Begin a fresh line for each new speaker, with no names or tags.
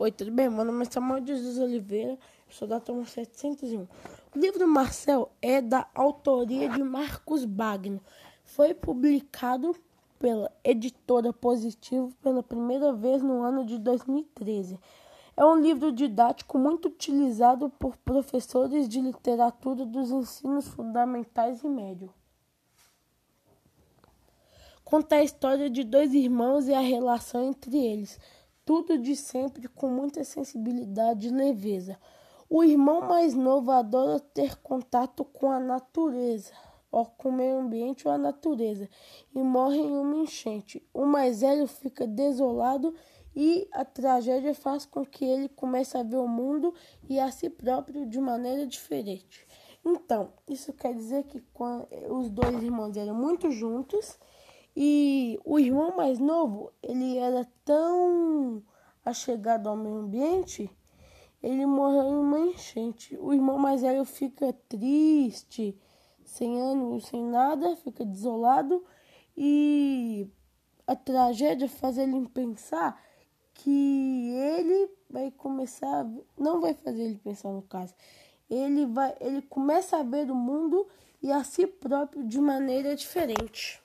Oi, tudo bem? Meu nome é Samuel Jesus Oliveira, sou da turma 701. O livro Marcel é da autoria de Marcos Bagno. Foi publicado pela editora Positivo pela primeira vez no ano de 2013. É um livro didático muito utilizado por professores de literatura dos ensinos fundamentais e médio. Conta a história de dois irmãos e a relação entre eles tudo de sempre com muita sensibilidade e leveza. O irmão mais novo adora ter contato com a natureza, ou com o meio ambiente ou a natureza, e morre em uma enchente. O mais velho fica desolado e a tragédia faz com que ele comece a ver o mundo e a si próprio de maneira diferente. Então, isso quer dizer que os dois irmãos eram muito juntos e o irmão mais novo, ele era tão achegado ao meio ambiente, ele morreu em uma enchente. O irmão mais velho fica triste, sem ânimo, sem nada, fica desolado e a tragédia faz ele pensar que ele vai começar, não vai fazer ele pensar no caso. Ele vai, ele começa a ver o mundo e a si próprio de maneira diferente.